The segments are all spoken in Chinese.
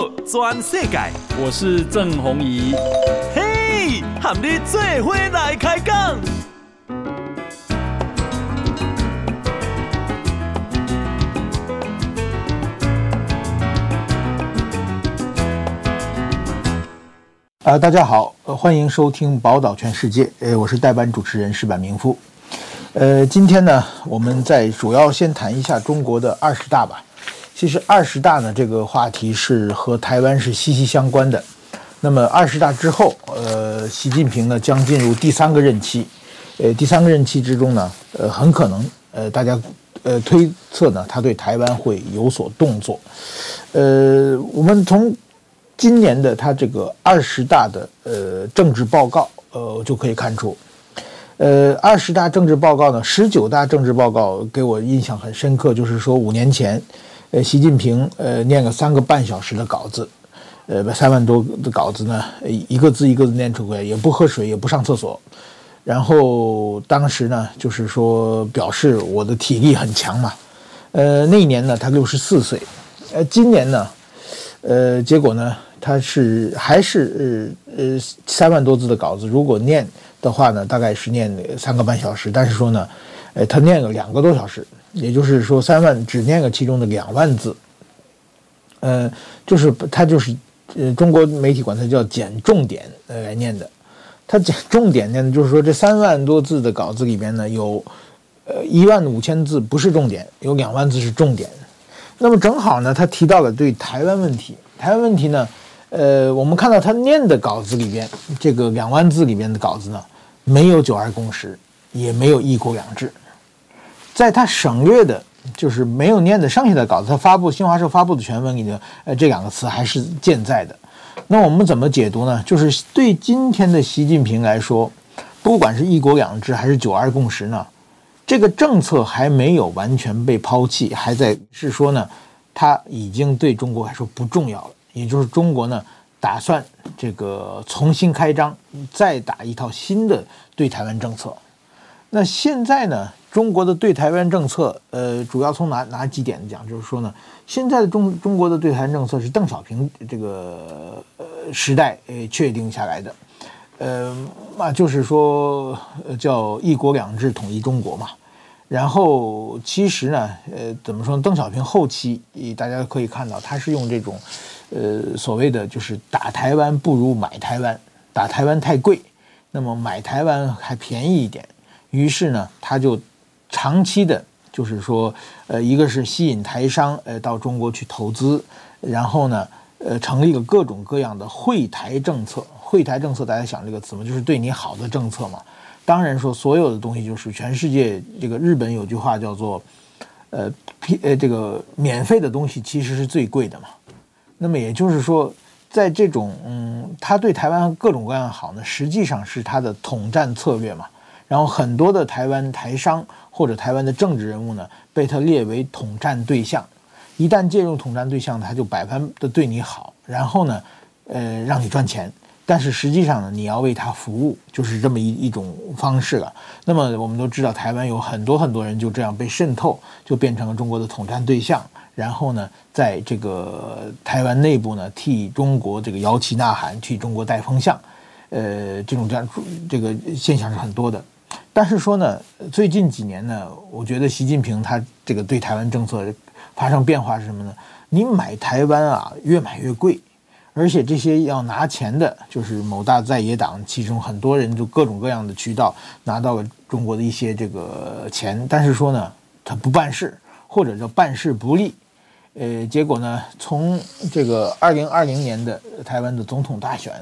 好，全世界，我是郑弘仪。嘿，和你做伙来开讲。啊、呃，大家好，呃，欢迎收听《宝岛全世界》。呃，我是代班主持人石板明夫。呃，今天呢，我们在主要先谈一下中国的二十大吧。其实二十大呢，这个话题是和台湾是息息相关的。那么二十大之后，呃，习近平呢将进入第三个任期。呃，第三个任期之中呢，呃，很可能，呃，大家呃推测呢，他对台湾会有所动作。呃，我们从今年的他这个二十大的呃政治报告，呃就可以看出，呃二十大政治报告呢，十九大政治报告给我印象很深刻，就是说五年前，呃习近平呃念个三个半小时的稿子，呃三万多的稿子呢，一个字一个字念出来，也不喝水，也不上厕所，然后当时呢就是说表示我的体力很强嘛，呃那一年呢他六十四岁，呃今年呢，呃结果呢。他是还是呃呃三万多字的稿子，如果念的话呢，大概是念三个半小时。但是说呢，呃，他念了两个多小时，也就是说三万只念了其中的两万字。呃，就是他就是呃中国媒体管他叫捡重点呃来念的。他捡重点念的就是说这三万多字的稿子里边呢，有呃一万五千字不是重点，有两万字是重点。那么正好呢，他提到了对台湾问题，台湾问题呢。呃，我们看到他念的稿子里边，这个两万字里边的稿子呢，没有九二共识，也没有一国两制，在他省略的，就是没有念的剩下的稿子，他发布新华社发布的全文里的，呃，这两个词还是健在的。那我们怎么解读呢？就是对今天的习近平来说，不管是一国两制还是九二共识呢，这个政策还没有完全被抛弃，还在是说呢，他已经对中国来说不重要了。也就是中国呢，打算这个重新开张，再打一套新的对台湾政策。那现在呢，中国的对台湾政策，呃，主要从哪哪几点讲？就是说呢，现在的中中国的对台政策是邓小平这个呃时代呃确定下来的，呃，那就是说叫一国两制统一中国嘛。然后其实呢，呃，怎么说呢？邓小平后期，大家可以看到，他是用这种。呃，所谓的就是打台湾不如买台湾，打台湾太贵，那么买台湾还便宜一点。于是呢，他就长期的，就是说，呃，一个是吸引台商呃到中国去投资，然后呢，呃，成立了各种各样的惠台政策。惠台政策大家想这个词吗？就是对你好的政策嘛。当然说，所有的东西就是全世界这个日本有句话叫做，呃，呃，这个免费的东西其实是最贵的嘛。那么也就是说，在这种嗯，他对台湾各种各样好呢，实际上是他的统战策略嘛。然后很多的台湾台商或者台湾的政治人物呢，被他列为统战对象。一旦介入统战对象，他就百般的对你好，然后呢，呃，让你赚钱。但是实际上呢，你要为他服务，就是这么一一种方式了。那么我们都知道，台湾有很多很多人就这样被渗透，就变成了中国的统战对象。然后呢，在这个台湾内部呢，替中国这个摇旗呐喊，替中国带风向，呃，这种这样这个现象是很多的。但是说呢，最近几年呢，我觉得习近平他这个对台湾政策发生变化是什么呢？你买台湾啊，越买越贵。而且这些要拿钱的，就是某大在野党，其中很多人就各种各样的渠道拿到了中国的一些这个钱，但是说呢，他不办事，或者叫办事不力，呃，结果呢，从这个二零二零年的台湾的总统大选，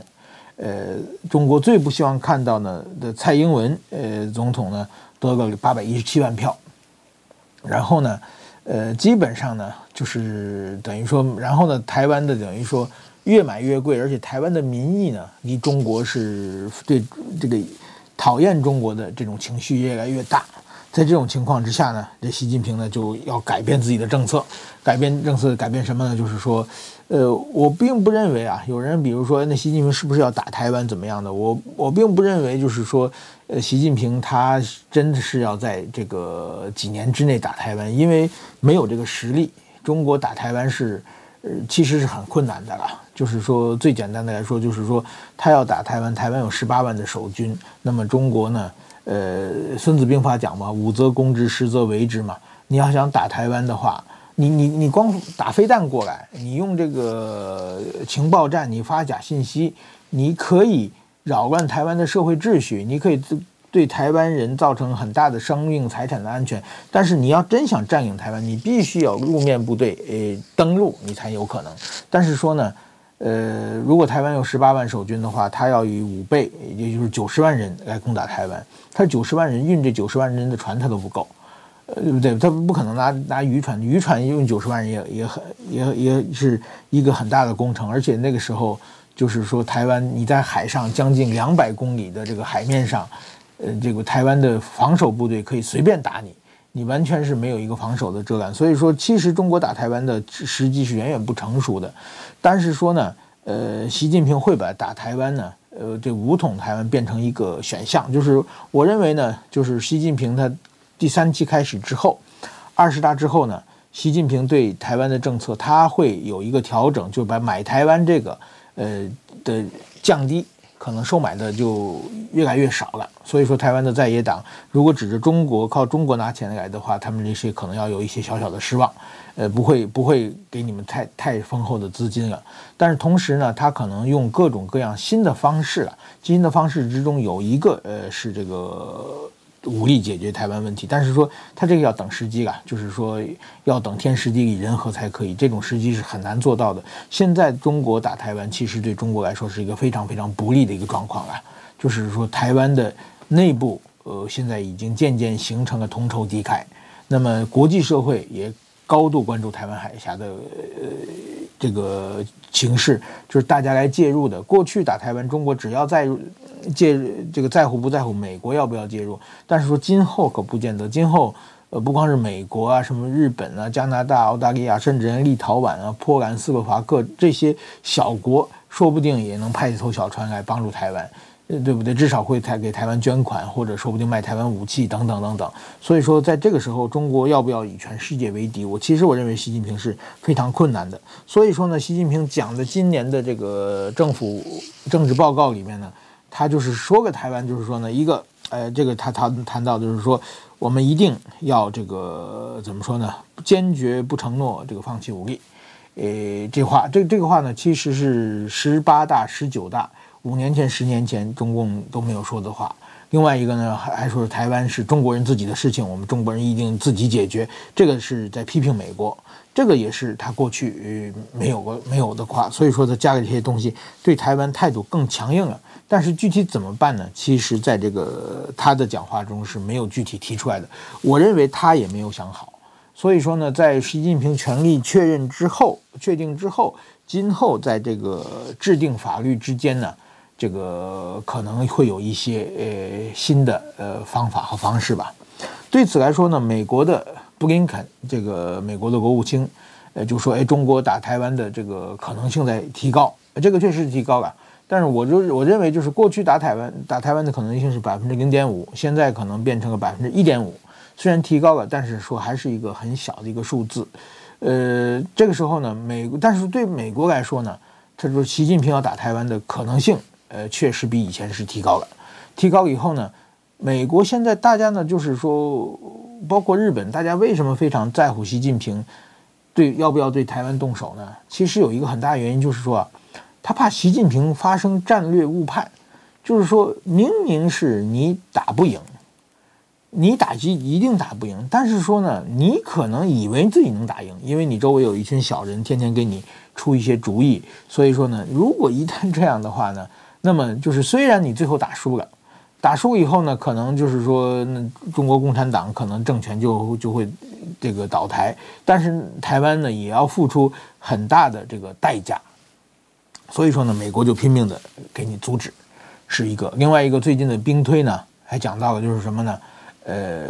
呃，中国最不希望看到呢的蔡英文呃总统呢得了八百一十七万票，然后呢，呃，基本上呢就是等于说，然后呢，台湾的等于说。越买越贵，而且台湾的民意呢，离中国是对这个讨厌中国的这种情绪越来越大。在这种情况之下呢，这习近平呢就要改变自己的政策，改变政策，改变什么呢？就是说，呃，我并不认为啊，有人比如说，那习近平是不是要打台湾怎么样的？我我并不认为，就是说，呃，习近平他真的是要在这个几年之内打台湾，因为没有这个实力。中国打台湾是。呃，其实是很困难的了。就是说，最简单的来说，就是说他要打台湾，台湾有十八万的守军，那么中国呢？呃，《孙子兵法》讲嘛，武则攻之，实则为之嘛。你要想打台湾的话，你你你光打飞弹过来，你用这个情报战，你发假信息，你可以扰乱台湾的社会秩序，你可以对台湾人造成很大的生命财产的安全。但是你要真想占领台湾，你必须有路面部队呃登陆，你才有可能。但是说呢，呃，如果台湾有十八万守军的话，他要以五倍，也就是九十万人来攻打台湾，他九十万人运这九十万人的船，他都不够。呃，对不对？他不可能拿拿渔船，渔船用九十万人也也很也也是一个很大的工程，而且那个时候就是说，台湾你在海上将近两百公里的这个海面上，呃，这个台湾的防守部队可以随便打你，你完全是没有一个防守的遮拦。所以说，其实中国打台湾的时机是远远不成熟的。但是说呢，呃，习近平会把打台湾呢，呃，这武统台湾变成一个选项，就是我认为呢，就是习近平他。第三期开始之后，二十大之后呢，习近平对台湾的政策他会有一个调整，就把买台湾这个呃的降低，可能收买的就越来越少了。所以说，台湾的在野党如果指着中国靠中国拿钱来的话，他们这些可能要有一些小小的失望，呃，不会不会给你们太太丰厚的资金了。但是同时呢，他可能用各种各样新的方式了，新的方式之中有一个呃是这个。武力解决台湾问题，但是说他这个要等时机啊，就是说要等天时地利人和才可以，这种时机是很难做到的。现在中国打台湾，其实对中国来说是一个非常非常不利的一个状况啊，就是说台湾的内部呃现在已经渐渐形成了同仇敌忾，那么国际社会也高度关注台湾海峡的呃这个形势，就是大家来介入的。过去打台湾，中国只要在介入这个在乎不在乎美国要不要介入？但是说今后可不见得。今后呃不光是美国啊，什么日本啊、加拿大、澳大利亚，甚至连立陶宛啊、波兰、斯洛伐克这些小国，说不定也能派一艘小船来帮助台湾，对不对？至少会台给台湾捐款，或者说不定卖台湾武器等等等等。所以说，在这个时候，中国要不要以全世界为敌？我其实我认为习近平是非常困难的。所以说呢，习近平讲的今年的这个政府政治报告里面呢。他就是说个台湾，就是说呢，一个，呃，这个他谈谈到就是说，我们一定要这个怎么说呢？坚决不承诺这个放弃武力，呃，这话，这这个话呢，其实是十八大、十九大五年前、十年前中共都没有说的话。另外一个呢，还还说台湾是中国人自己的事情，我们中国人一定自己解决。这个是在批评美国，这个也是他过去没有过没有的话。所以说他加了这些东西，对台湾态度更强硬了。但是具体怎么办呢？其实，在这个他的讲话中是没有具体提出来的。我认为他也没有想好。所以说呢，在习近平权力确认之后、确定之后，今后在这个制定法律之间呢，这个可能会有一些呃新的呃方法和方式吧。对此来说呢，美国的布林肯这个美国的国务卿，呃就说：“哎，中国打台湾的这个可能性在提高，这个确实提高了。”但是我就我认为，就是过去打台湾打台湾的可能性是百分之零点五，现在可能变成了百分之一点五。虽然提高了，但是说还是一个很小的一个数字。呃，这个时候呢，美国但是对美国来说呢，他说习近平要打台湾的可能性，呃，确实比以前是提高了。提高以后呢，美国现在大家呢就是说，包括日本，大家为什么非常在乎习近平对要不要对台湾动手呢？其实有一个很大原因就是说。他怕习近平发生战略误判，就是说明明是你打不赢，你打击一定打不赢，但是说呢，你可能以为自己能打赢，因为你周围有一群小人天天给你出一些主意，所以说呢，如果一旦这样的话呢，那么就是虽然你最后打输了，打输以后呢，可能就是说，那中国共产党可能政权就就会这个倒台，但是台湾呢也要付出很大的这个代价。所以说呢，美国就拼命的给你阻止，是一个。另外一个最近的兵推呢，还讲到了就是什么呢？呃，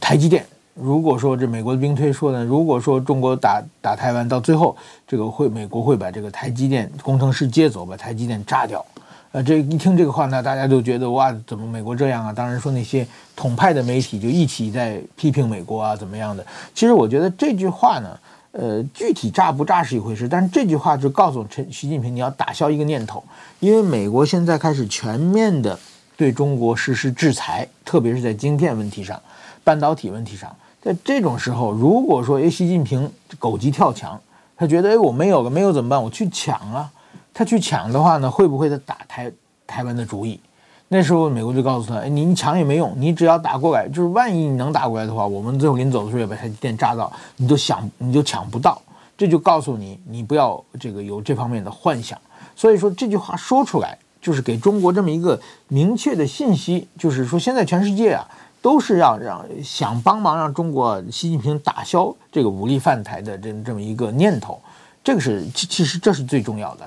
台积电。如果说这美国的兵推说呢，如果说中国打打台湾，到最后这个会美国会把这个台积电工程师接走，把台积电炸掉。呃，这一听这个话呢，大家就觉得哇，怎么美国这样啊？当然说那些统派的媒体就一起在批评美国啊，怎么样的？其实我觉得这句话呢。呃，具体炸不炸是一回事，但是这句话就告诉陈习近平，你要打消一个念头，因为美国现在开始全面的对中国实施制裁，特别是在晶片问题上、半导体问题上。在这种时候，如果说哎，习近平狗急跳墙，他觉得哎，我没有了，没有怎么办？我去抢啊！他去抢的话呢，会不会他打台台湾的主意？那时候美国就告诉他，哎，你你抢也没用，你只要打过来，就是万一你能打过来的话，我们最后临走的时候也把台积电炸到，你就想你就抢不到。这就告诉你，你不要这个有这方面的幻想。所以说这句话说出来，就是给中国这么一个明确的信息，就是说现在全世界啊。都是要让想帮忙让中国习近平打消这个武力犯台的这这么一个念头，这个是其其实这是最重要的。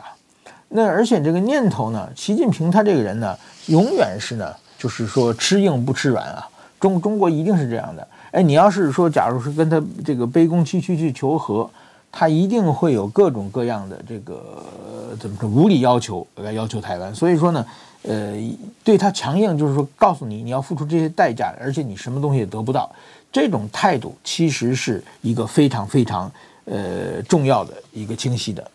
那而且这个念头呢，习近平他这个人呢，永远是呢，就是说吃硬不吃软啊。中中国一定是这样的。哎，你要是说假如是跟他这个卑躬屈膝去求和，他一定会有各种各样的这个怎么说无理要求来要求台湾。所以说呢。呃，对他强硬，就是说告诉你你要付出这些代价，而且你什么东西也得不到。这种态度其实是一个非常非常呃重要的一个清晰的。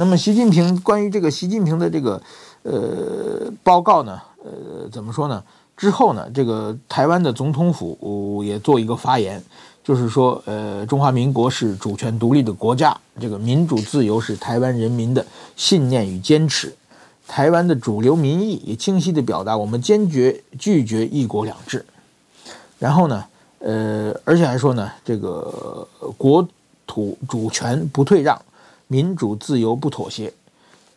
那么，习近平关于这个习近平的这个呃报告呢，呃怎么说呢？之后呢，这个台湾的总统府也做一个发言，就是说呃中华民国是主权独立的国家，这个民主自由是台湾人民的信念与坚持。台湾的主流民意也清晰地表达，我们坚决拒绝一国两制。然后呢，呃，而且还说呢，这个国土主权不退让，民主自由不妥协，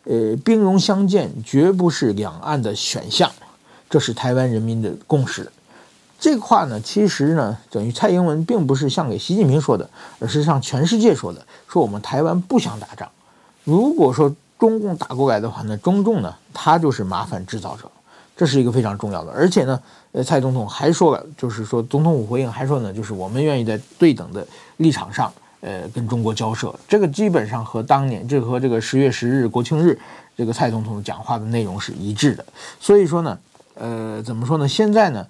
呃，兵戎相见绝不是两岸的选项，这是台湾人民的共识。这个话呢，其实呢，等于蔡英文并不是向给习近平说的，而是向全世界说的，说我们台湾不想打仗。如果说中共打过来的话呢，中共呢，他就是麻烦制造者，这是一个非常重要的。而且呢，呃，蔡总统还说了，就是说总统府回应还说呢，就是我们愿意在对等的立场上，呃，跟中国交涉。这个基本上和当年这和这个十月十日国庆日这个蔡总统讲话的内容是一致的。所以说呢，呃，怎么说呢？现在呢，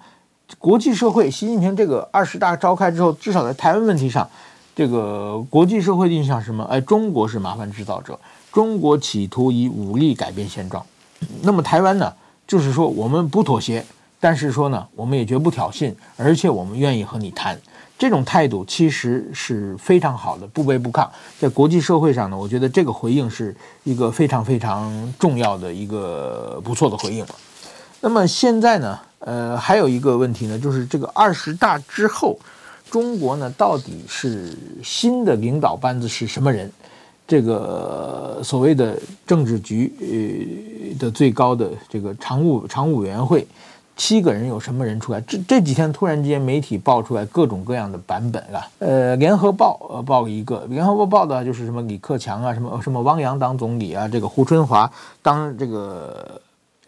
国际社会，习近平这个二十大召开之后，至少在台湾问题上，这个国际社会印象什么？哎，中国是麻烦制造者。中国企图以武力改变现状，那么台湾呢？就是说我们不妥协，但是说呢，我们也绝不挑衅，而且我们愿意和你谈。这种态度其实是非常好的，不卑不亢。在国际社会上呢，我觉得这个回应是一个非常非常重要的一个不错的回应。那么现在呢，呃，还有一个问题呢，就是这个二十大之后，中国呢到底是新的领导班子是什么人？这个所谓的政治局呃的最高的这个常务常务委员会，七个人有什么人出来？这这几天突然之间媒体爆出来各种各样的版本啊。呃，联合报呃报了一个，联合报报的就是什么李克强啊，什么什么汪洋当总理啊，这个胡春华当这个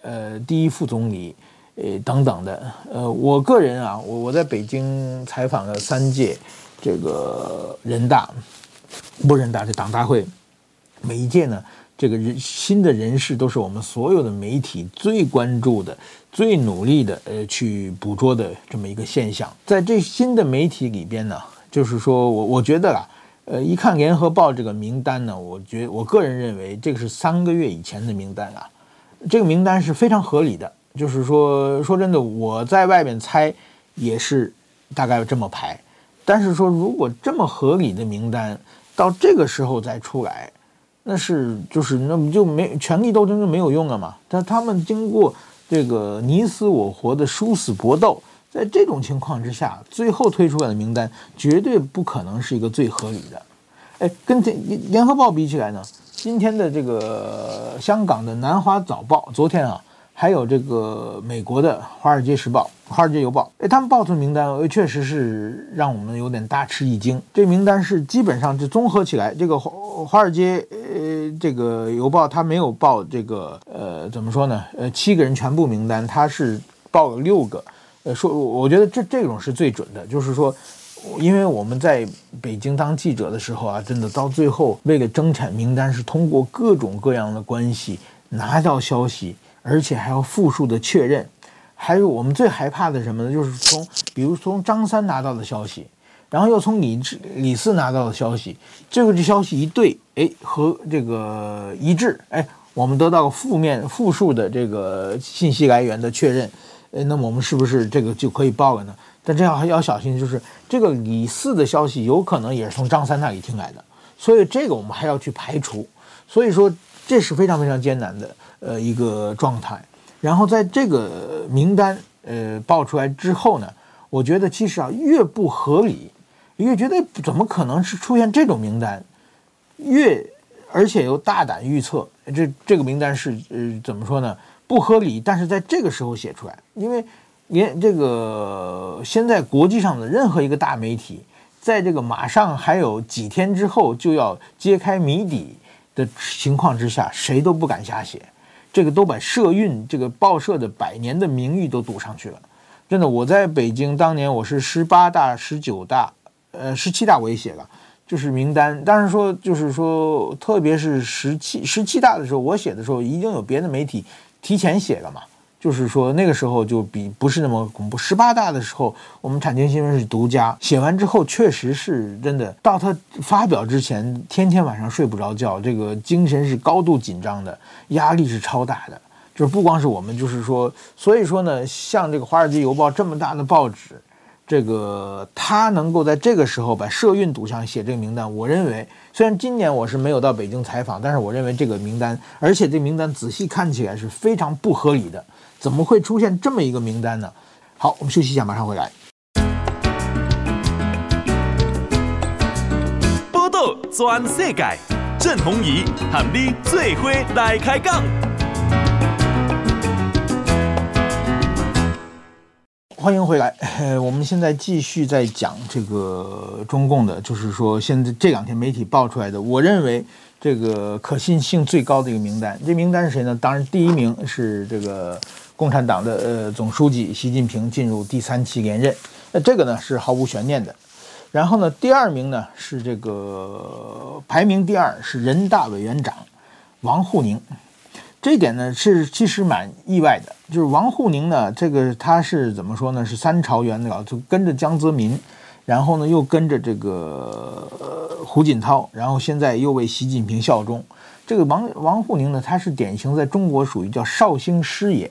呃第一副总理，呃等等的。呃，我个人啊，我我在北京采访了三届这个人大。不人大，这党大会，每一届呢，这个人新的人事都是我们所有的媒体最关注的、最努力的呃去捕捉的这么一个现象。在这新的媒体里边呢，就是说我我觉得啊，呃，一看联合报这个名单呢，我觉我个人认为这个是三个月以前的名单啊，这个名单是非常合理的。就是说说真的，我在外面猜也是大概这么排。但是说如果这么合理的名单，到这个时候再出来，那是就是那么就没权力斗争就没有用了嘛？但他们经过这个你死我活的殊死搏斗，在这种情况之下，最后推出来的名单绝对不可能是一个最合理的。哎，跟这联合报比起来呢，今天的这个香港的南华早报，昨天啊。还有这个美国的《华尔街时报》《华尔街邮报》，哎，他们报出名单，确实是让我们有点大吃一惊。这名单是基本上就综合起来，这个华华尔街呃这个邮报它没有报这个呃怎么说呢？呃，七个人全部名单，它是报了六个。呃，说我觉得这这种是最准的，就是说，因为我们在北京当记者的时候啊，真的到最后为了争产名单，是通过各种各样的关系拿到消息。而且还要复数的确认，还有我们最害怕的什么呢？就是从，比如从张三拿到的消息，然后又从李李四拿到的消息，最后这消息一对，哎，和这个一致，哎，我们得到负面复数的这个信息来源的确认，哎，那么我们是不是这个就可以报了呢？但这样还要小心，就是这个李四的消息有可能也是从张三那里听来的，所以这个我们还要去排除。所以说这是非常非常艰难的呃一个状态。然后在这个名单呃报出来之后呢，我觉得其实啊越不合理。越觉得怎么可能是出现这种名单，越而且又大胆预测，这这个名单是呃怎么说呢？不合理，但是在这个时候写出来，因为连这个现在国际上的任何一个大媒体，在这个马上还有几天之后就要揭开谜底的情况之下，谁都不敢瞎写，这个都把社运这个报社的百年的名誉都赌上去了。真的，我在北京当年我是十八大、十九大。呃，十七大我也写了，就是名单。当然说，就是说，特别是十七十七大的时候，我写的时候，已经有别的媒体提前写了嘛。就是说，那个时候就比不是那么恐怖。十八大的时候，我们产经新闻是独家，写完之后，确实是真的。到他发表之前，天天晚上睡不着觉，这个精神是高度紧张的，压力是超大的。就是不光是我们，就是说，所以说呢，像这个《华尔街邮报》这么大的报纸。这个他能够在这个时候把社运赌上写这个名单，我认为虽然今年我是没有到北京采访，但是我认为这个名单，而且这名单仔细看起来是非常不合理的，怎么会出现这么一个名单呢？好，我们休息一下，马上回来。报道全世界，郑弘仪和你最伙来开讲。欢迎回来，呃，我们现在继续在讲这个中共的，就是说现在这两天媒体爆出来的，我认为这个可信性最高的一个名单。这名单是谁呢？当然，第一名是这个共产党的呃总书记习近平进入第三期连任，那这个呢是毫无悬念的。然后呢，第二名呢是这个排名第二是人大委员长王沪宁。这一点呢是其实蛮意外的，就是王沪宁呢，这个他是怎么说呢？是三朝元老，就跟着江泽民，然后呢又跟着这个胡锦涛，然后现在又为习近平效忠。这个王王沪宁呢，他是典型在中国属于叫绍兴师爷。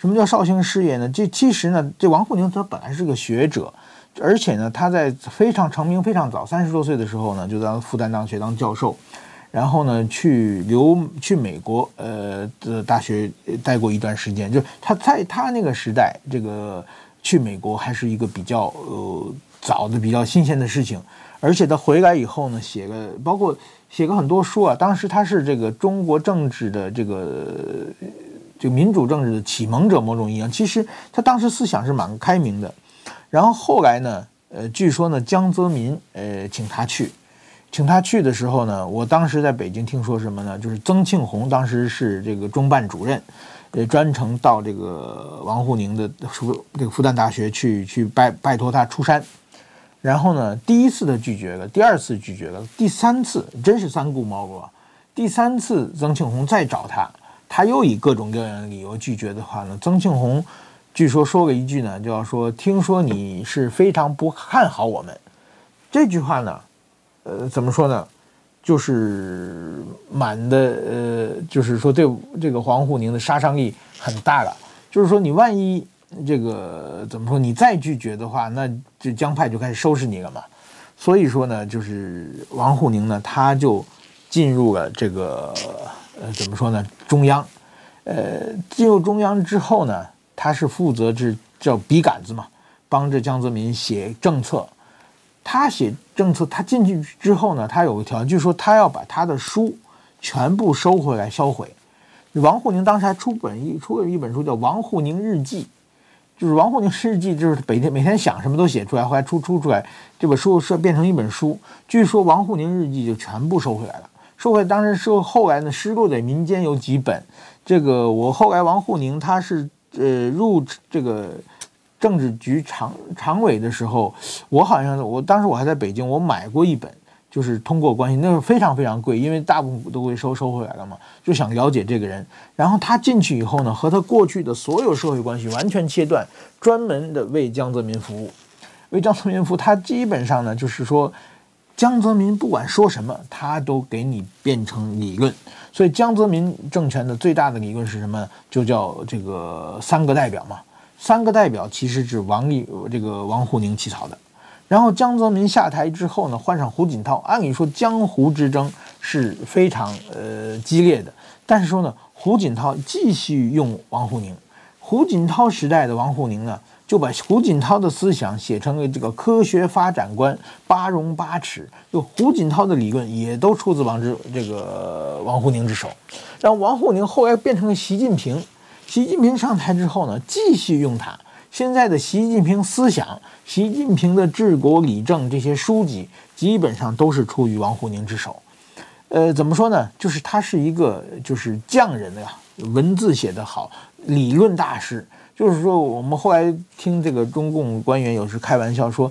什么叫绍兴师爷呢？这其实呢，这王沪宁他本来是个学者，而且呢他在非常成名非常早，三十多岁的时候呢就在复旦大学当教授。然后呢，去留去美国，呃的大学待过一段时间。就他在他那个时代，这个去美国还是一个比较呃早的、比较新鲜的事情。而且他回来以后呢，写个包括写过很多书啊。当时他是这个中国政治的这个这个民主政治的启蒙者，某种意义上，其实他当时思想是蛮开明的。然后后来呢，呃，据说呢，江泽民呃请他去。请他去的时候呢，我当时在北京听说什么呢？就是曾庆红当时是这个中办主任，呃，专程到这个王沪宁的复这个复旦大学去去拜拜托他出山，然后呢，第一次他拒绝了，第二次拒绝了，第三次真是三顾茅庐。第三次曾庆红再找他，他又以各种各样的理由拒绝的话呢，曾庆红据说说了一句呢，就要说听说你是非常不看好我们，这句话呢。呃，怎么说呢？就是满的，呃，就是说对这个王沪宁的杀伤力很大了。就是说，你万一这个怎么说，你再拒绝的话，那这江派就开始收拾你了嘛。所以说呢，就是王沪宁呢，他就进入了这个呃，怎么说呢？中央，呃，进入中央之后呢，他是负责这叫笔杆子嘛，帮着江泽民写政策。他写政策，他进去之后呢，他有个条件，就是说他要把他的书全部收回来销毁。王沪宁当时还出本一出了一本书，叫《王沪宁日记》，就是王沪宁日记，就是每天每天想什么都写出来，后来出出出来这本书是变成一本书。据说王沪宁日记就全部收回来了，收回当然是后来呢，失落在民间有几本。这个我后来王沪宁他是呃入这个。政治局常常委的时候，我好像我当时我还在北京，我买过一本，就是通过关系，那是非常非常贵，因为大部分都会收收回来了嘛，就想了解这个人。然后他进去以后呢，和他过去的所有社会关系完全切断，专门的为江泽民服务。为江泽民服务，他基本上呢就是说，江泽民不管说什么，他都给你变成理论。所以江泽民政权的最大的理论是什么？就叫这个三个代表嘛。三个代表其实是王立这个王沪宁起草的，然后江泽民下台之后呢，换上胡锦涛，按理说江湖之争是非常呃激烈的，但是说呢，胡锦涛继续用王沪宁，胡锦涛时代的王沪宁呢，就把胡锦涛的思想写成了这个科学发展观，八荣八耻，就胡锦涛的理论也都出自王之这个王沪宁之手，然后王沪宁后来变成了习近平。习近平上台之后呢，继续用他。现在的习近平思想、习近平的治国理政这些书籍，基本上都是出于王沪宁之手。呃，怎么说呢？就是他是一个就是匠人呀，文字写得好，理论大师。就是说，我们后来听这个中共官员有时开玩笑说，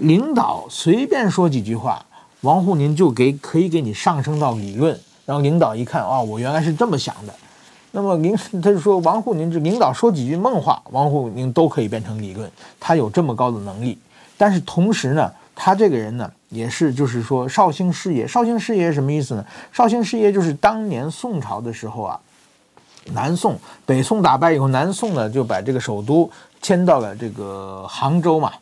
领导随便说几句话，王沪宁就给可以给你上升到理论。然后领导一看啊，哦，我原来是这么想的。那么领他就说王沪宁这领导说几句梦话，王沪宁都可以变成理论，他有这么高的能力。但是同时呢，他这个人呢，也是就是说绍兴师爷。绍兴师爷什么意思呢？绍兴师爷就是当年宋朝的时候啊，南宋北宋打败以后，南宋呢就把这个首都迁到了这个杭州嘛。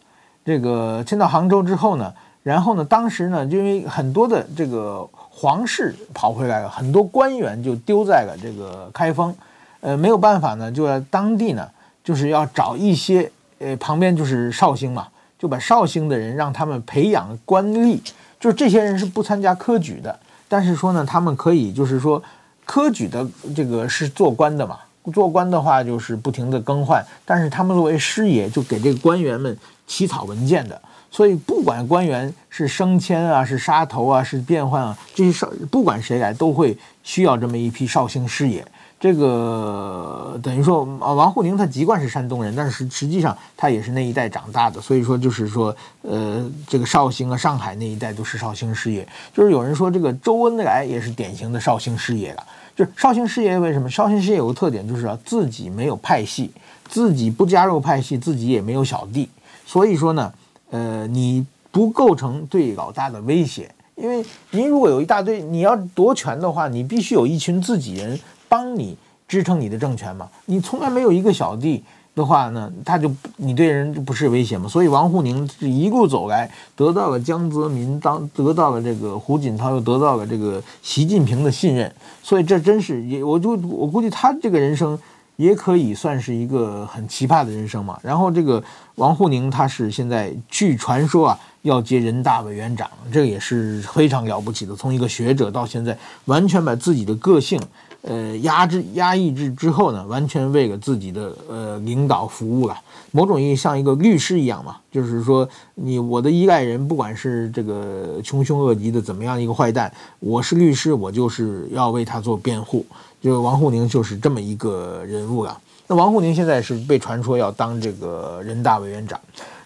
这个迁到杭州之后呢，然后呢，当时呢，因为很多的这个。皇室跑回来了，很多官员就丢在了这个开封，呃，没有办法呢，就在当地呢，就是要找一些，呃，旁边就是绍兴嘛，就把绍兴的人让他们培养官吏，就是这些人是不参加科举的，但是说呢，他们可以就是说，科举的这个是做官的嘛，做官的话就是不停地更换，但是他们作为师爷，就给这个官员们起草文件的。所以，不管官员是升迁啊，是杀头啊，是变换啊，这些少不管谁来，都会需要这么一批绍兴师爷。这个等于说，啊，王沪宁他籍贯是山东人，但是实际上他也是那一带长大的。所以说，就是说，呃，这个绍兴啊，上海那一带都是绍兴师爷。就是有人说，这个周恩来也是典型的绍兴师爷了。就绍兴事业为什么？绍兴事业有个特点，就是啊，自己没有派系，自己不加入派系，自己也没有小弟。所以说呢。呃，你不构成对老大的威胁，因为您如果有一大堆，你要夺权的话，你必须有一群自己人帮你支撑你的政权嘛。你从来没有一个小弟的话呢，他就你对人就不是威胁嘛。所以王沪宁是一路走来，得到了江泽民当，得到了这个胡锦涛，又得到了这个习近平的信任，所以这真是也，我就我估计他这个人生。也可以算是一个很奇葩的人生嘛。然后这个王沪宁他是现在据传说啊要接人大委员长，这也是非常了不起的。从一个学者到现在完全把自己的个性呃压制压抑制之后呢，完全为了自己的呃领导服务了。某种意义像一个律师一样嘛，就是说你我的依赖人不管是这个穷凶恶极的怎么样一个坏蛋，我是律师，我就是要为他做辩护。就王沪宁就是这么一个人物了。那王沪宁现在是被传说要当这个人大委员长。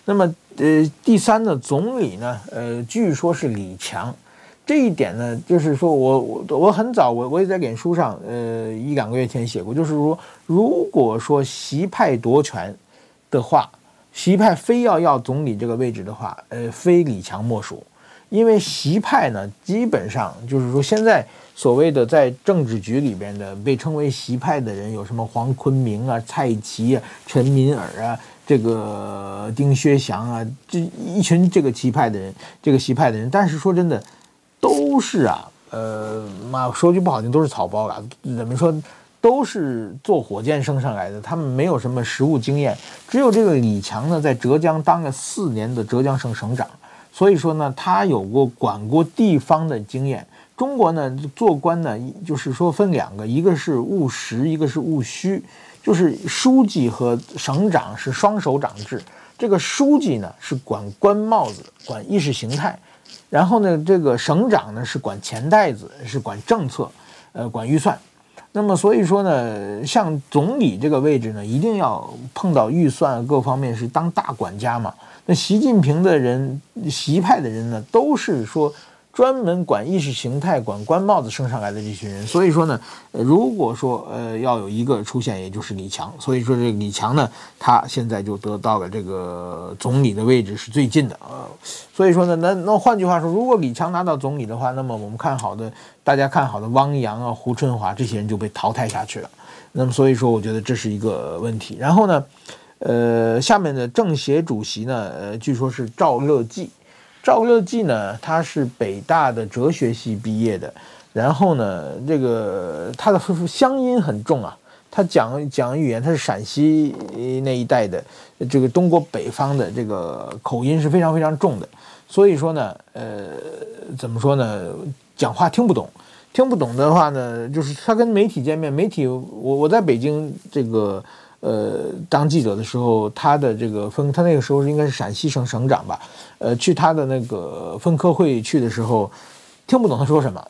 那么，呃，第三呢，总理呢，呃，据说是李强。这一点呢，就是说我我我很早我我也在脸书上，呃，一两个月前写过，就是说，如果说习派夺权的话，习派非要要总理这个位置的话，呃，非李强莫属。因为习派呢，基本上就是说现在。所谓的在政治局里边的被称为习派的人有什么黄坤明啊、蔡奇啊、陈敏尔啊、这个丁薛祥啊，这一群这个习派的人，这个习派的人。但是说真的，都是啊，呃，妈说句不好听，都是草包了。怎么说，都是坐火箭升上来的，他们没有什么实务经验。只有这个李强呢，在浙江当了四年的浙江省省长，所以说呢，他有过管过地方的经验。中国呢，做官呢，就是说分两个，一个是务实，一个是务虚。就是书记和省长是双手掌制，这个书记呢是管官帽子、管意识形态，然后呢，这个省长呢是管钱袋子，是管政策，呃，管预算。那么所以说呢，像总理这个位置呢，一定要碰到预算各方面是当大管家嘛。那习近平的人，习派的人呢，都是说。专门管意识形态、管官帽子升上来的这群人。所以说呢，如果说呃要有一个出现，也就是李强。所以说这个李强呢，他现在就得到了这个总理的位置是最近的啊。所以说呢，那那换句话说，如果李强拿到总理的话，那么我们看好的，大家看好的汪洋啊、胡春华这些人就被淘汰下去了。那么所以说，我觉得这是一个问题。然后呢，呃，下面的政协主席呢，呃，据说是赵乐际。赵乐际呢，他是北大的哲学系毕业的。然后呢，这个他的乡音很重啊，他讲讲语言，他是陕西那一带的，这个中国北方的这个口音是非常非常重的。所以说呢，呃，怎么说呢，讲话听不懂。听不懂的话呢，就是他跟媒体见面，媒体我我在北京这个呃当记者的时候，他的这个分他那个时候应该是陕西省省长吧，呃，去他的那个分科会去的时候，听不懂他说什么，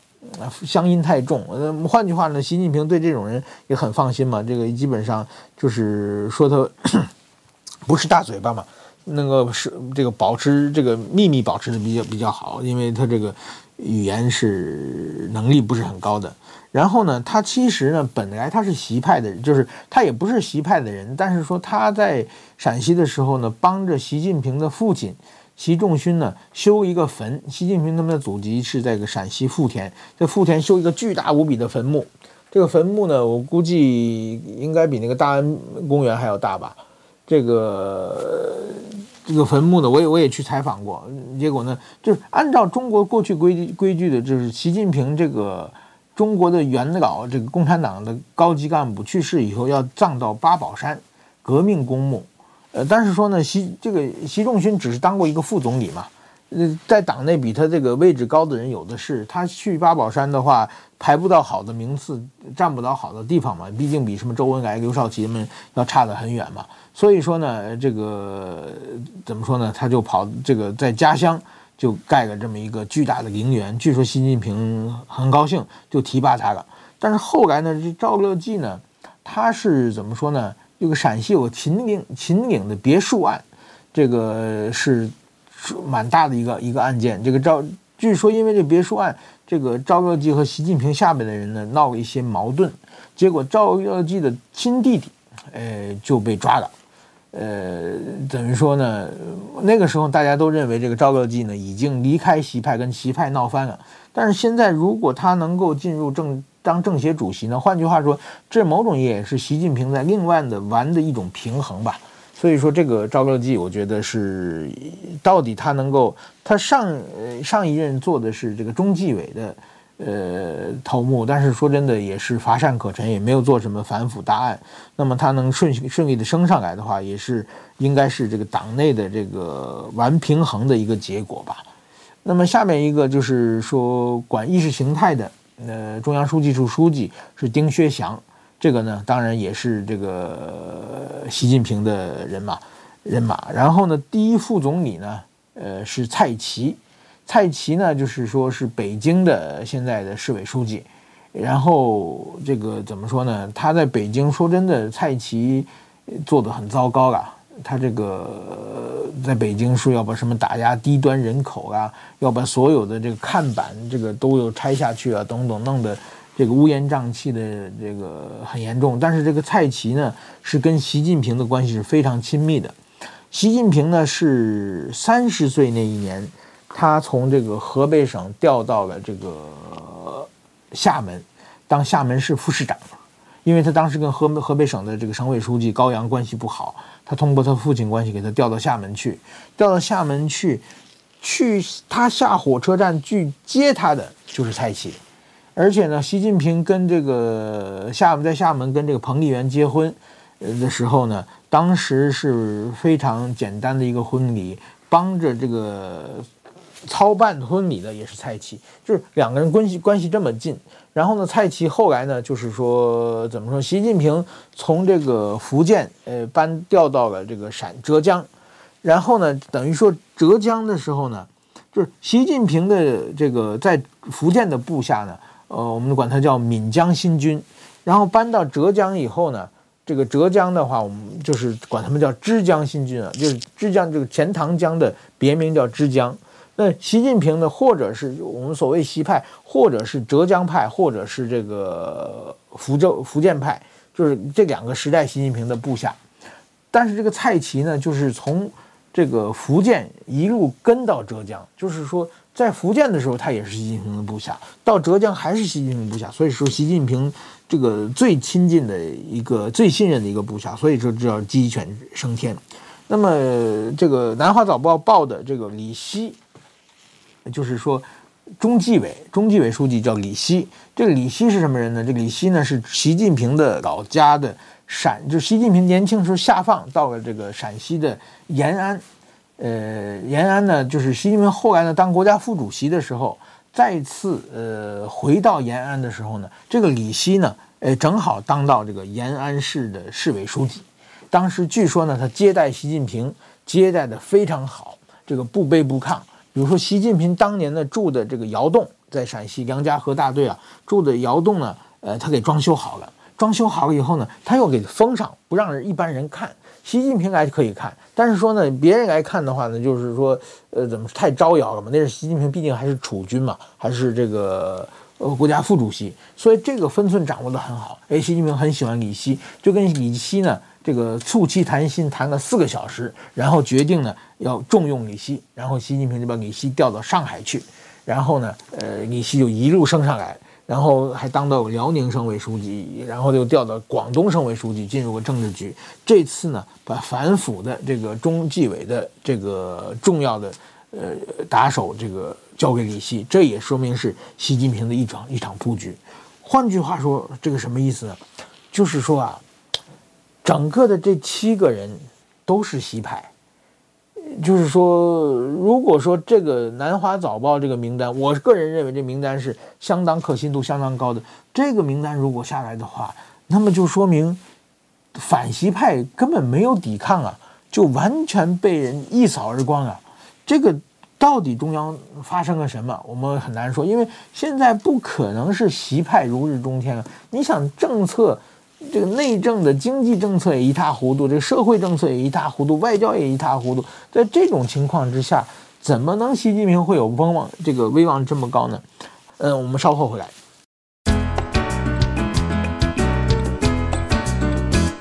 乡音太重。呃，换句话呢，习近平对这种人也很放心嘛，这个基本上就是说他 不是大嘴巴嘛，那个是这个保持这个秘密保持的比较比较好，因为他这个。语言是能力不是很高的，然后呢，他其实呢，本来他是习派的人，就是他也不是习派的人，但是说他在陕西的时候呢，帮着习近平的父亲习仲勋呢修一个坟。习近平他们的祖籍是在个陕西富田，在富田修一个巨大无比的坟墓。这个坟墓呢，我估计应该比那个大安公园还要大吧。这个。这个坟墓呢，我也我也去采访过，结果呢，就是按照中国过去规规矩的，就是习近平这个中国的元老，这个共产党的高级干部去世以后要葬到八宝山革命公墓，呃，但是说呢，习这个习仲勋只是当过一个副总理嘛。呃，在党内比他这个位置高的人有的是，他去八宝山的话，排不到好的名次，占不到好的地方嘛。毕竟比什么周恩来、刘少奇们要差得很远嘛。所以说呢，这个怎么说呢？他就跑这个在家乡就盖了这么一个巨大的陵园。据说习近平很高兴，就提拔他了。但是后来呢，这赵乐际呢，他是怎么说呢？这个陕西有个秦岭秦岭的别墅案，这个是。蛮大的一个一个案件，这个赵据说因为这别墅案，这个赵乐际和习近平下面的人呢闹了一些矛盾，结果赵乐际的亲弟弟，呃就被抓了，呃等于说呢，那个时候大家都认为这个赵乐际呢已经离开习派，跟习派闹翻了，但是现在如果他能够进入政当政协主席呢，换句话说，这某种也是习近平在另外的玩的一种平衡吧。所以说，这个赵乐际，我觉得是到底他能够，他上呃上一任做的是这个中纪委的呃头目，但是说真的也是乏善可陈，也没有做什么反腐大案。那么他能顺顺利的升上来的话，也是应该是这个党内的这个玩平衡的一个结果吧。那么下面一个就是说管意识形态的呃中央书记处书记是丁薛祥。这个呢，当然也是这个习近平的人马，人马。然后呢，第一副总理呢，呃，是蔡奇。蔡奇呢，就是说是北京的现在的市委书记。然后这个怎么说呢？他在北京，说真的，蔡奇做得很糟糕了。他这个在北京说要把什么打压低端人口啊，要把所有的这个看板这个都有拆下去啊，等等，弄得。这个乌烟瘴气的这个很严重，但是这个蔡奇呢，是跟习近平的关系是非常亲密的。习近平呢是三十岁那一年，他从这个河北省调到了这个厦门，当厦门市副市长，因为他当时跟河河北省的这个省委书记高阳关系不好，他通过他父亲关系给他调到厦门去，调到厦门去，去他下火车站去接他的就是蔡奇。而且呢，习近平跟这个厦门在厦门跟这个彭丽媛结婚，呃的时候呢，当时是非常简单的一个婚礼，帮着这个操办婚礼的也是蔡奇，就是两个人关系关系这么近。然后呢，蔡奇后来呢，就是说怎么说，习近平从这个福建呃搬调到了这个陕浙江，然后呢，等于说浙江的时候呢，就是习近平的这个在福建的部下呢。呃，我们管他叫闽江新军，然后搬到浙江以后呢，这个浙江的话，我们就是管他们叫枝江新军啊，就是枝江这个钱塘江的别名叫枝江。那习近平呢，或者是我们所谓习派，或者是浙江派，或者是这个福州福建派，就是这两个时代习近平的部下。但是这个蔡奇呢，就是从这个福建一路跟到浙江，就是说在福建的时候他也是习近平的部下，到浙江还是习近平部下。所以说习近平这个最亲近的一个、最信任的一个部下，所以说这叫鸡犬升天。那么这个《南华早报》报的这个李希。就是说，中纪委中纪委书记叫李希。这个李希是什么人呢？这个李希呢是习近平的老家的陕，就习近平年轻时候下放到了这个陕西的延安。呃，延安呢，就是习近平后来呢当国家副主席的时候，再次呃回到延安的时候呢，这个李希呢，呃正好当到这个延安市的市委书记。当时据说呢，他接待习近平接待得非常好，这个不卑不亢。比如说，习近平当年呢住的这个窑洞，在陕西梁家河大队啊住的窑洞呢，呃，他给装修好了。装修好了以后呢，他又给封上，不让人一般人看。习近平来可以看，但是说呢，别人来看的话呢，就是说，呃，怎么太招摇了嘛？那是习近平，毕竟还是储君嘛，还是这个呃国家副主席，所以这个分寸掌握得很好。哎，习近平很喜欢李希，就跟李希呢。这个促膝谈心谈了四个小时，然后决定呢要重用李希，然后习近平就把李希调到上海去，然后呢，呃，李希就一路升上来，然后还当到辽宁省委书记，然后又调到广东省委书记，进入了政治局。这次呢，把反腐的这个中纪委的这个重要的呃打手这个交给李希，这也说明是习近平的一场一场布局。换句话说，这个什么意思呢？就是说啊。整个的这七个人都是习派，就是说，如果说这个《南华早报》这个名单，我个人认为这名单是相当可信度相当高的。这个名单如果下来的话，那么就说明反习派根本没有抵抗啊，就完全被人一扫而光啊。这个到底中央发生了什么，我们很难说，因为现在不可能是习派如日中天啊。你想政策。这个内政的经济政策也一塌糊涂，这个社会政策也一塌糊涂，外交也一塌糊涂。在这种情况之下，怎么能习近平会有威望？这个威望这么高呢？嗯，我们稍后回来。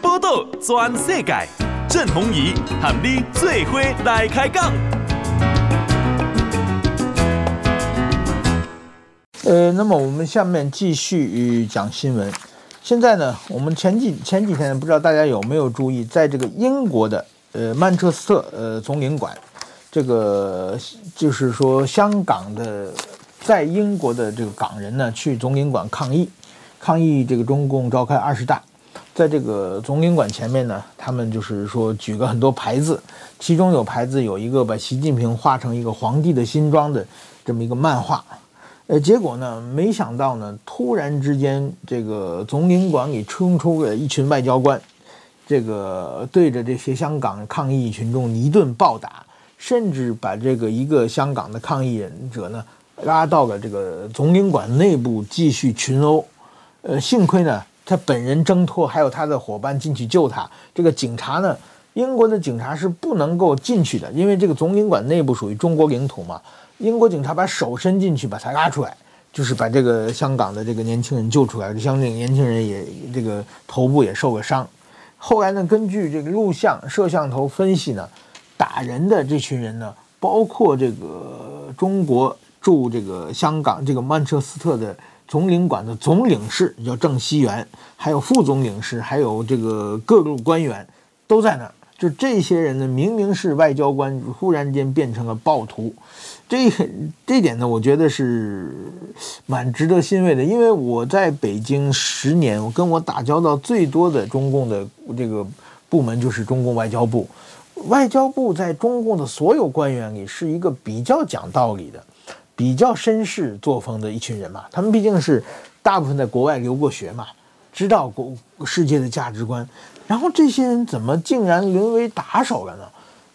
报道全世界，郑鸿仪喊你最伙来开讲。呃，那么我们下面继续讲新闻。现在呢，我们前几前几天不知道大家有没有注意，在这个英国的呃曼彻斯特呃总领馆，这个就是说香港的在英国的这个港人呢，去总领馆抗议，抗议这个中共召开二十大，在这个总领馆前面呢，他们就是说举个很多牌子，其中有牌子有一个把习近平画成一个皇帝的新装的这么一个漫画。呃，结果呢，没想到呢，突然之间，这个总领馆里冲出了一群外交官，这个对着这些香港抗议群众一顿暴打，甚至把这个一个香港的抗议者呢拉到了这个总领馆内部继续群殴。呃，幸亏呢，他本人挣脱，还有他的伙伴进去救他。这个警察呢，英国的警察是不能够进去的，因为这个总领馆内部属于中国领土嘛。英国警察把手伸进去，把他拉出来，就是把这个香港的这个年轻人救出来。这香港年轻人也这个头部也受了伤。后来呢，根据这个录像摄像头分析呢，打人的这群人呢，包括这个中国驻这个香港这个曼彻斯特的总领馆的总领事叫郑熙元，还有副总领事，还有这个各路官员都在那儿。就这些人呢，明明是外交官，忽然间变成了暴徒。这这点呢，我觉得是蛮值得欣慰的，因为我在北京十年，我跟我打交道最多的中共的这个部门就是中共外交部。外交部在中共的所有官员里是一个比较讲道理的、比较绅士作风的一群人嘛。他们毕竟是大部分在国外留过学嘛，知道国世界的价值观。然后这些人怎么竟然沦为打手了呢？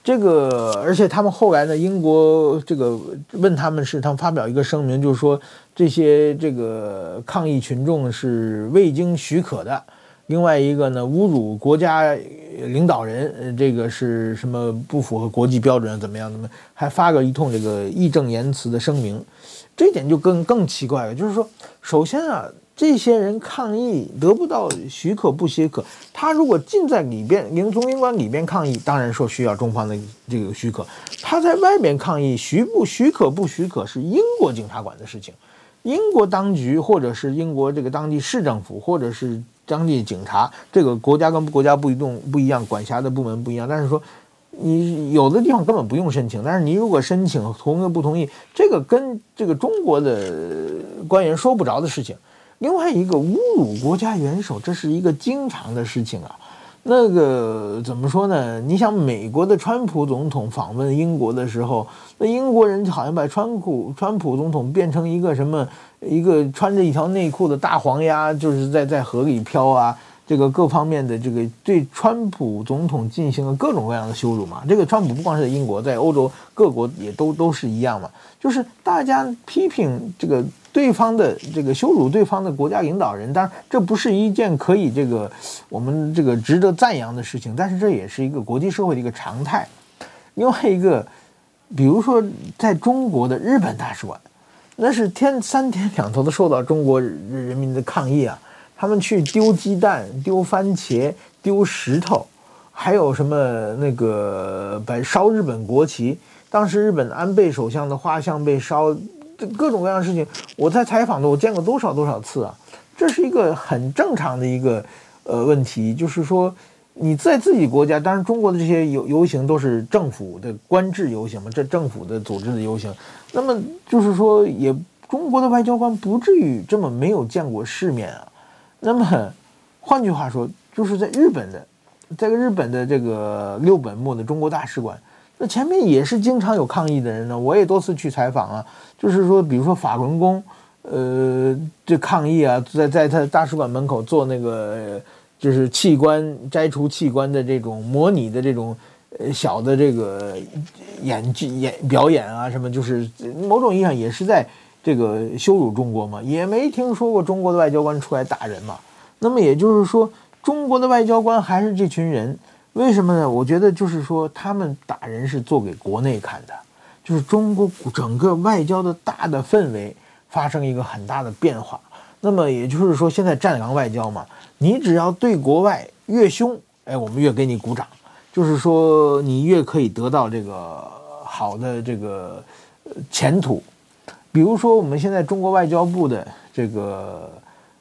这个，而且他们后来呢，英国这个问他们是，他们发表一个声明，就是说这些这个抗议群众是未经许可的，另外一个呢，侮辱国家领导人，这个是什么不符合国际标准？怎么样？怎么还发个一通这个义正言辞的声明？这一点就更更奇怪了。就是说，首先啊，这些人抗议得不到许可不许可，他如果进在里边，领从领馆里边抗议，当然说需要中方的这个许可；他在外边抗议，许不许可不许可是英国警察管的事情。英国当局，或者是英国这个当地市政府，或者是当地警察，这个国家跟国家不一动不一样，管辖的部门不一样。但是说，你有的地方根本不用申请，但是你如果申请同意不同意，这个跟这个中国的官员说不着的事情。另外一个侮辱国家元首，这是一个经常的事情啊。那个怎么说呢？你想，美国的川普总统访问英国的时候，那英国人好像把川普川普总统变成一个什么一个穿着一条内裤的大黄鸭，就是在在河里漂啊。这个各方面的这个对川普总统进行了各种各样的羞辱嘛。这个川普不光是在英国，在欧洲各国也都都是一样嘛。就是大家批评这个。对方的这个羞辱对方的国家领导人，当然这不是一件可以这个我们这个值得赞扬的事情，但是这也是一个国际社会的一个常态。另外一个，比如说在中国的日本大使馆，那是天三天两头的受到中国人民的抗议啊，他们去丢鸡蛋、丢番茄、丢石头，还有什么那个把烧日本国旗，当时日本安倍首相的画像被烧。这各种各样的事情，我在采访的我见过多少多少次啊！这是一个很正常的一个呃问题，就是说你在自己国家，当然中国的这些游游行都是政府的官制游行嘛，这政府的组织的游行，那么就是说也中国的外交官不至于这么没有见过世面啊。那么换句话说，就是在日本的，在日本的这个六本木的中国大使馆。那前面也是经常有抗议的人呢，我也多次去采访啊，就是说，比如说法轮功，呃，这抗议啊，在在他大使馆门口做那个，就是器官摘除器官的这种模拟的这种，呃，小的这个演剧演表演啊，什么，就是某种意义上也是在这个羞辱中国嘛，也没听说过中国的外交官出来打人嘛，那么也就是说，中国的外交官还是这群人。为什么呢？我觉得就是说，他们打人是做给国内看的，就是中国整个外交的大的氛围发生一个很大的变化。那么也就是说，现在战狼外交嘛，你只要对国外越凶，哎，我们越给你鼓掌，就是说你越可以得到这个好的这个前途。比如说，我们现在中国外交部的这个。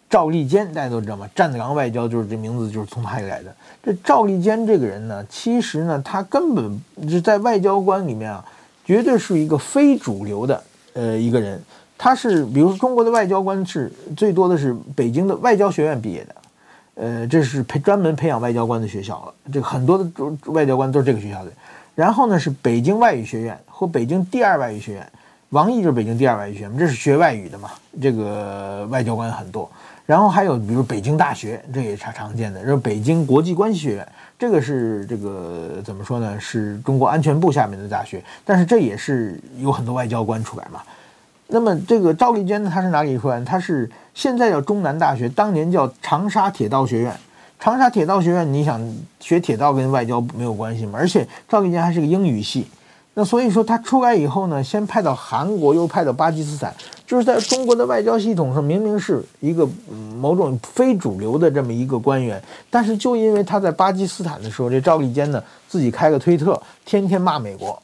赵立坚，大家都知道吗？战狼外交就是这名字，就是从他里来的。这赵立坚这个人呢，其实呢，他根本是在外交官里面啊，绝对是一个非主流的呃一个人。他是，比如说中国的外交官是最多的是北京的外交学院毕业的，呃，这是培专门培养外交官的学校了。这个很多的外交官都是这个学校的。然后呢，是北京外语学院和北京第二外语学院。王毅就是北京第二外语学院，这是学外语的嘛。这个外交官很多。然后还有，比如北京大学，这也是常见的。然后北京国际关系学院，这个是这个怎么说呢？是中国安全部下面的大学，但是这也是有很多外交官出来嘛。那么这个赵立坚呢，他是哪里出来？他是现在叫中南大学，当年叫长沙铁道学院。长沙铁道学院，你想学铁道跟外交没有关系吗？而且赵立坚还是个英语系。那所以说他出来以后呢，先派到韩国，又派到巴基斯坦，就是在中国的外交系统上，明明是一个某种非主流的这么一个官员，但是就因为他在巴基斯坦的时候，这赵立坚呢自己开个推特，天天骂美国，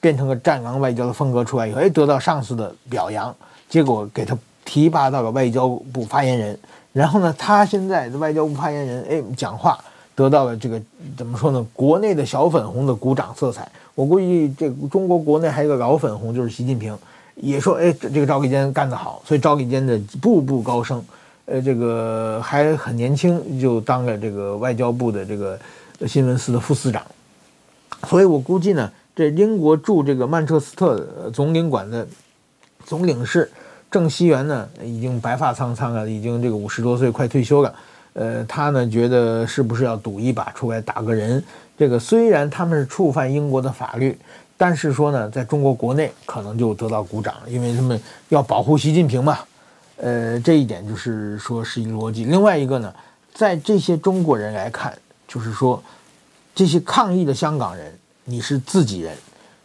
变成个战狼外交的风格出来以后，哎，得到上司的表扬，结果给他提拔到了外交部发言人，然后呢，他现在的外交部发言人，哎，讲话。得到了这个怎么说呢？国内的小粉红的鼓掌色彩。我估计这中国国内还有个老粉红，就是习近平，也说哎，这个赵立坚干得好。所以赵立坚的步步高升，呃，这个还很年轻就当了这个外交部的这个新闻司的副司长。所以我估计呢，这英国驻这个曼彻斯特总领馆的总领事郑熙元呢，已经白发苍苍了，已经这个五十多岁，快退休了。呃，他呢觉得是不是要赌一把出来打个人？这个虽然他们是触犯英国的法律，但是说呢，在中国国内可能就得到鼓掌，因为他们要保护习近平嘛。呃，这一点就是说是一个逻辑。另外一个呢，在这些中国人来看，就是说，这些抗议的香港人，你是自己人，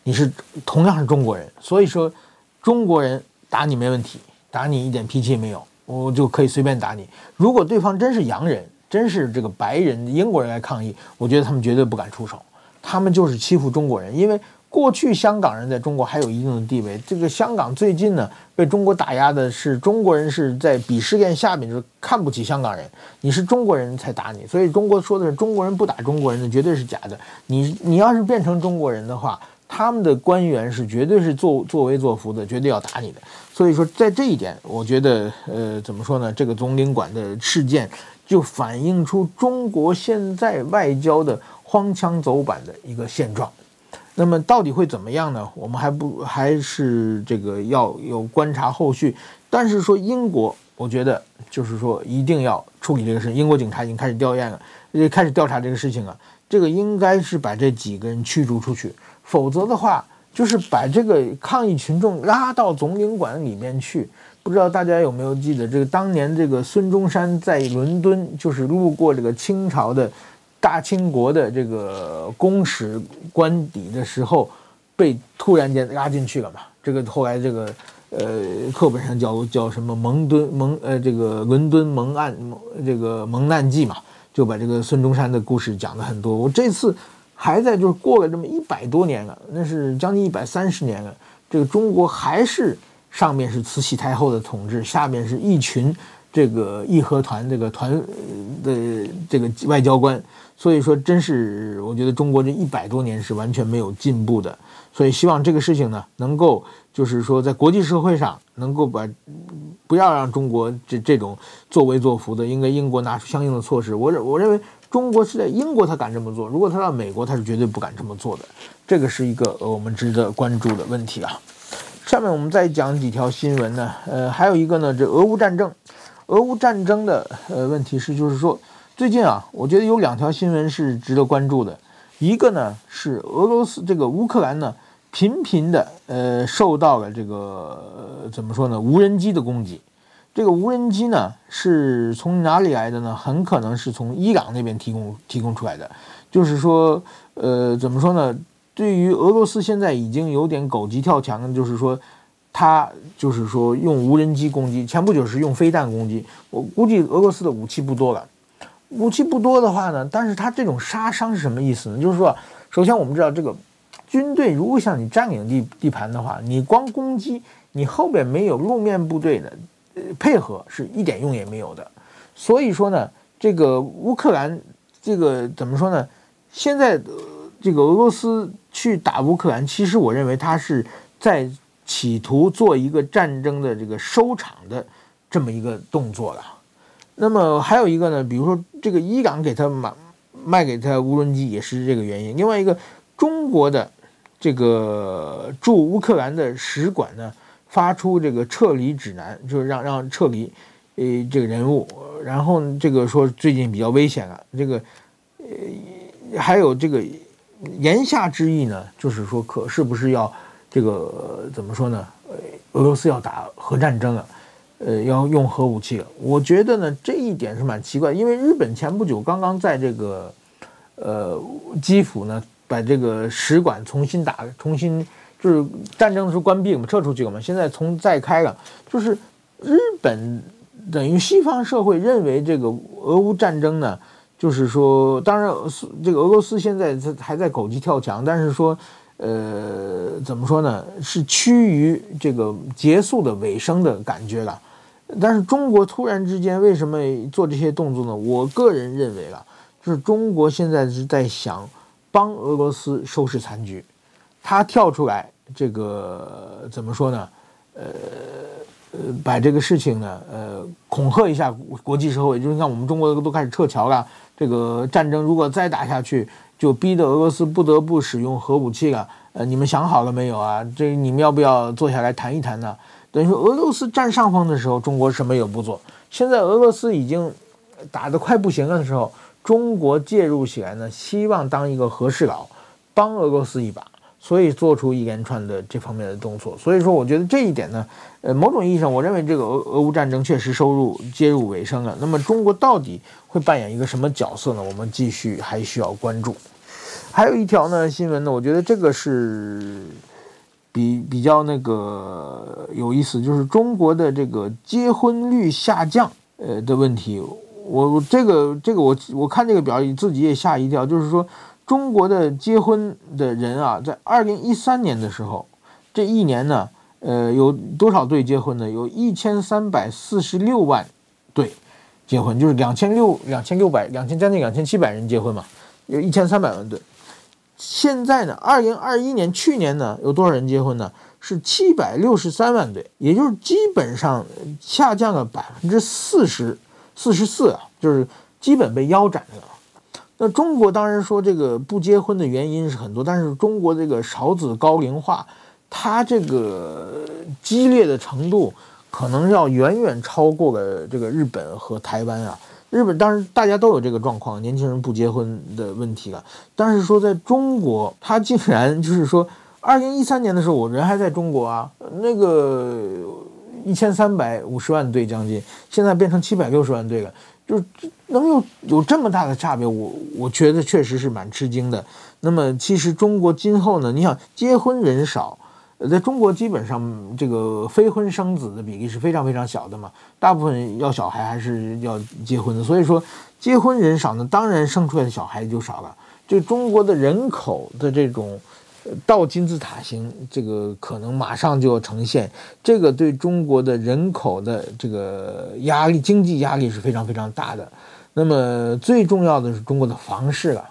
你是同样是中国人，所以说，中国人打你没问题，打你一点脾气也没有，我就可以随便打你。如果对方真是洋人，真是这个白人英国人来抗议，我觉得他们绝对不敢出手，他们就是欺负中国人，因为。过去香港人在中国还有一定的地位。这个香港最近呢，被中国打压的是中国人是在鄙视链下面，就是看不起香港人。你是中国人才打你，所以中国说的是中国人不打中国人的绝对是假的。你你要是变成中国人的话，他们的官员是绝对是作作威作福的，绝对要打你的。所以说在这一点，我觉得呃怎么说呢？这个总领馆的事件就反映出中国现在外交的荒腔走板的一个现状。那么到底会怎么样呢？我们还不还是这个要有观察后续。但是说英国，我觉得就是说一定要处理这个事。英国警察已经开始调研了，也开始调查这个事情了。这个应该是把这几个人驱逐出去，否则的话就是把这个抗议群众拉到总领馆里面去。不知道大家有没有记得，这个当年这个孙中山在伦敦就是路过这个清朝的。大清国的这个公使官邸的时候，被突然间拉进去了嘛？这个后来这个呃课本上叫叫什么蒙敦蒙呃这个伦敦蒙案这个蒙难记嘛，就把这个孙中山的故事讲了很多。我这次还在就是过了这么一百多年了，那是将近一百三十年了，这个中国还是上面是慈禧太后的统治，下面是一群这个义和团这个团的这个外交官。所以说，真是我觉得中国这一百多年是完全没有进步的。所以希望这个事情呢，能够就是说在国际社会上能够把不要让中国这这种作威作福的，应该英国拿出相应的措施。我认我认为中国是在英国他敢这么做，如果他到美国他是绝对不敢这么做的。这个是一个我们值得关注的问题啊。下面我们再讲几条新闻呢，呃，还有一个呢，这俄乌战争，俄乌战争的呃问题是就是说。最近啊，我觉得有两条新闻是值得关注的。一个呢是俄罗斯这个乌克兰呢频频的呃受到了这个、怎么说呢无人机的攻击。这个无人机呢是从哪里来的呢？很可能是从伊朗那边提供提供出来的。就是说呃怎么说呢？对于俄罗斯现在已经有点狗急跳墙，就是说他就是说用无人机攻击，前不久是用飞弹攻击。我估计俄罗斯的武器不多了。武器不多的话呢，但是他这种杀伤是什么意思呢？就是说，首先我们知道这个军队如果像你占领地地盘的话，你光攻击，你后边没有路面部队的配合，是一点用也没有的。所以说呢，这个乌克兰这个怎么说呢？现在这个俄罗斯去打乌克兰，其实我认为他是在企图做一个战争的这个收场的这么一个动作了。那么还有一个呢，比如说这个伊朗给他买卖给他无人机也是这个原因。另外一个，中国的这个驻乌克兰的使馆呢，发出这个撤离指南，就是让让撤离，呃，这个人物。然后这个说最近比较危险啊，这个呃，还有这个言下之意呢，就是说可是不是要这个怎么说呢？俄罗斯要打核战争了？呃，要用核武器了，我觉得呢，这一点是蛮奇怪，因为日本前不久刚刚在这个，呃，基辅呢，把这个使馆重新打，重新就是战争的时候关闭我们，撤出去了嘛，现在从再开了，就是日本等于西方社会认为这个俄乌战争呢，就是说，当然这个俄罗斯现在还在狗急跳墙，但是说。呃，怎么说呢？是趋于这个结束的尾声的感觉了。但是中国突然之间为什么做这些动作呢？我个人认为啊，就是中国现在是在想帮俄罗斯收拾残局。他跳出来，这个怎么说呢？呃，把这个事情呢，呃，恐吓一下国际社会，就是像我们中国都开始撤侨了。这个战争如果再打下去，就逼得俄罗斯不得不使用核武器了。呃，你们想好了没有啊？这你们要不要坐下来谈一谈呢？等于说俄罗斯占上风的时候，中国什么也不做。现在俄罗斯已经打得快不行了的时候，中国介入起来呢，希望当一个和事佬，帮俄罗斯一把。所以做出一连串的这方面的动作。所以说，我觉得这一点呢，呃，某种意义上，我认为这个俄俄乌战争确实收入接入尾声了。那么中国到底会扮演一个什么角色呢？我们继续还需要关注。还有一条呢新闻呢，我觉得这个是比比较那个有意思，就是中国的这个结婚率下降呃的问题。我这个这个我我看这个表你自己也吓一跳，就是说中国的结婚的人啊，在二零一三年的时候，这一年呢，呃，有多少对结婚呢？有一千三百四十六万对结婚，就是两千六两千六百两千将近两千七百人结婚嘛，有一千三百万对。现在呢，二零二一年去年呢，有多少人结婚呢？是七百六十三万对，也就是基本上下降了百分之四十。四十四啊，就是基本被腰斩了。那中国当然说这个不结婚的原因是很多，但是中国这个少子高龄化，它这个激烈的程度可能要远远超过了这个日本和台湾啊。日本当然大家都有这个状况，年轻人不结婚的问题了。但是说在中国，它竟然就是说，二零一三年的时候，我人还在中国啊，那个。一千三百五十万对将近，现在变成七百六十万对了，就是能有有这么大的差别，我我觉得确实是蛮吃惊的。那么其实中国今后呢，你想结婚人少，在中国基本上这个非婚生子的比例是非常非常小的嘛，大部分要小孩还是要结婚的，所以说结婚人少呢，当然生出来的小孩就少了。就中国的人口的这种。倒金字塔型，这个可能马上就要呈现，这个对中国的人口的这个压力，经济压力是非常非常大的。那么最重要的是中国的房市了，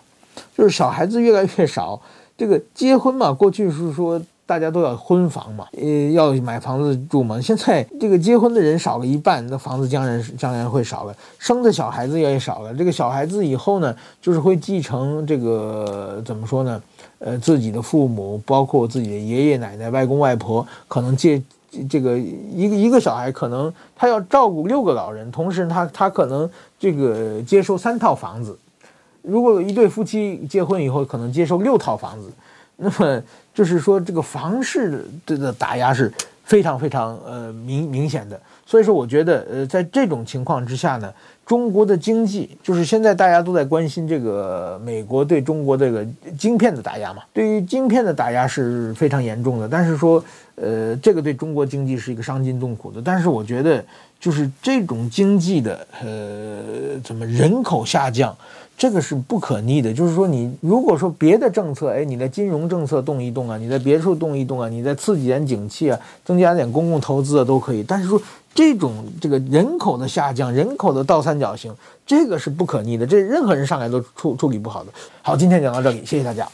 就是小孩子越来越少，这个结婚嘛，过去是说大家都要婚房嘛，呃，要买房子住嘛。现在这个结婚的人少了一半，那房子将然将然会少了，生的小孩子也少了。这个小孩子以后呢，就是会继承这个怎么说呢？呃，自己的父母，包括自己的爷爷奶奶、外公外婆，可能借这个一个一个小孩，可能他要照顾六个老人，同时他他可能这个接收三套房子。如果一对夫妻结婚以后，可能接收六套房子，那么就是说这个房市的的打压是非常非常呃明明显的。所以说，我觉得呃，在这种情况之下呢。中国的经济就是现在大家都在关心这个美国对中国这个晶片的打压嘛，对于晶片的打压是非常严重的。但是说，呃，这个对中国经济是一个伤筋动骨的。但是我觉得，就是这种经济的呃，怎么人口下降，这个是不可逆的。就是说，你如果说别的政策，哎，你的金融政策动一动啊，你在别处动一动啊，你在刺激点景气啊，增加点公共投资啊，都可以。但是说。这种这个人口的下降，人口的倒三角形，这个是不可逆的，这任何人上来都处处理不好的。好，今天讲到这里，谢谢大家。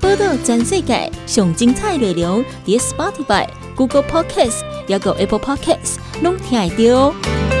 波道全世界上精彩内容，伫 Spotify、Google Podcasts，还有 Apple Podcasts，拢听得到。